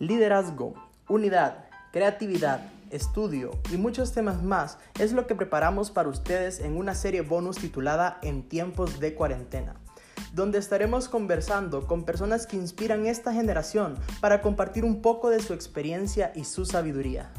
Liderazgo, unidad, creatividad, estudio y muchos temas más es lo que preparamos para ustedes en una serie bonus titulada En tiempos de cuarentena, donde estaremos conversando con personas que inspiran esta generación para compartir un poco de su experiencia y su sabiduría.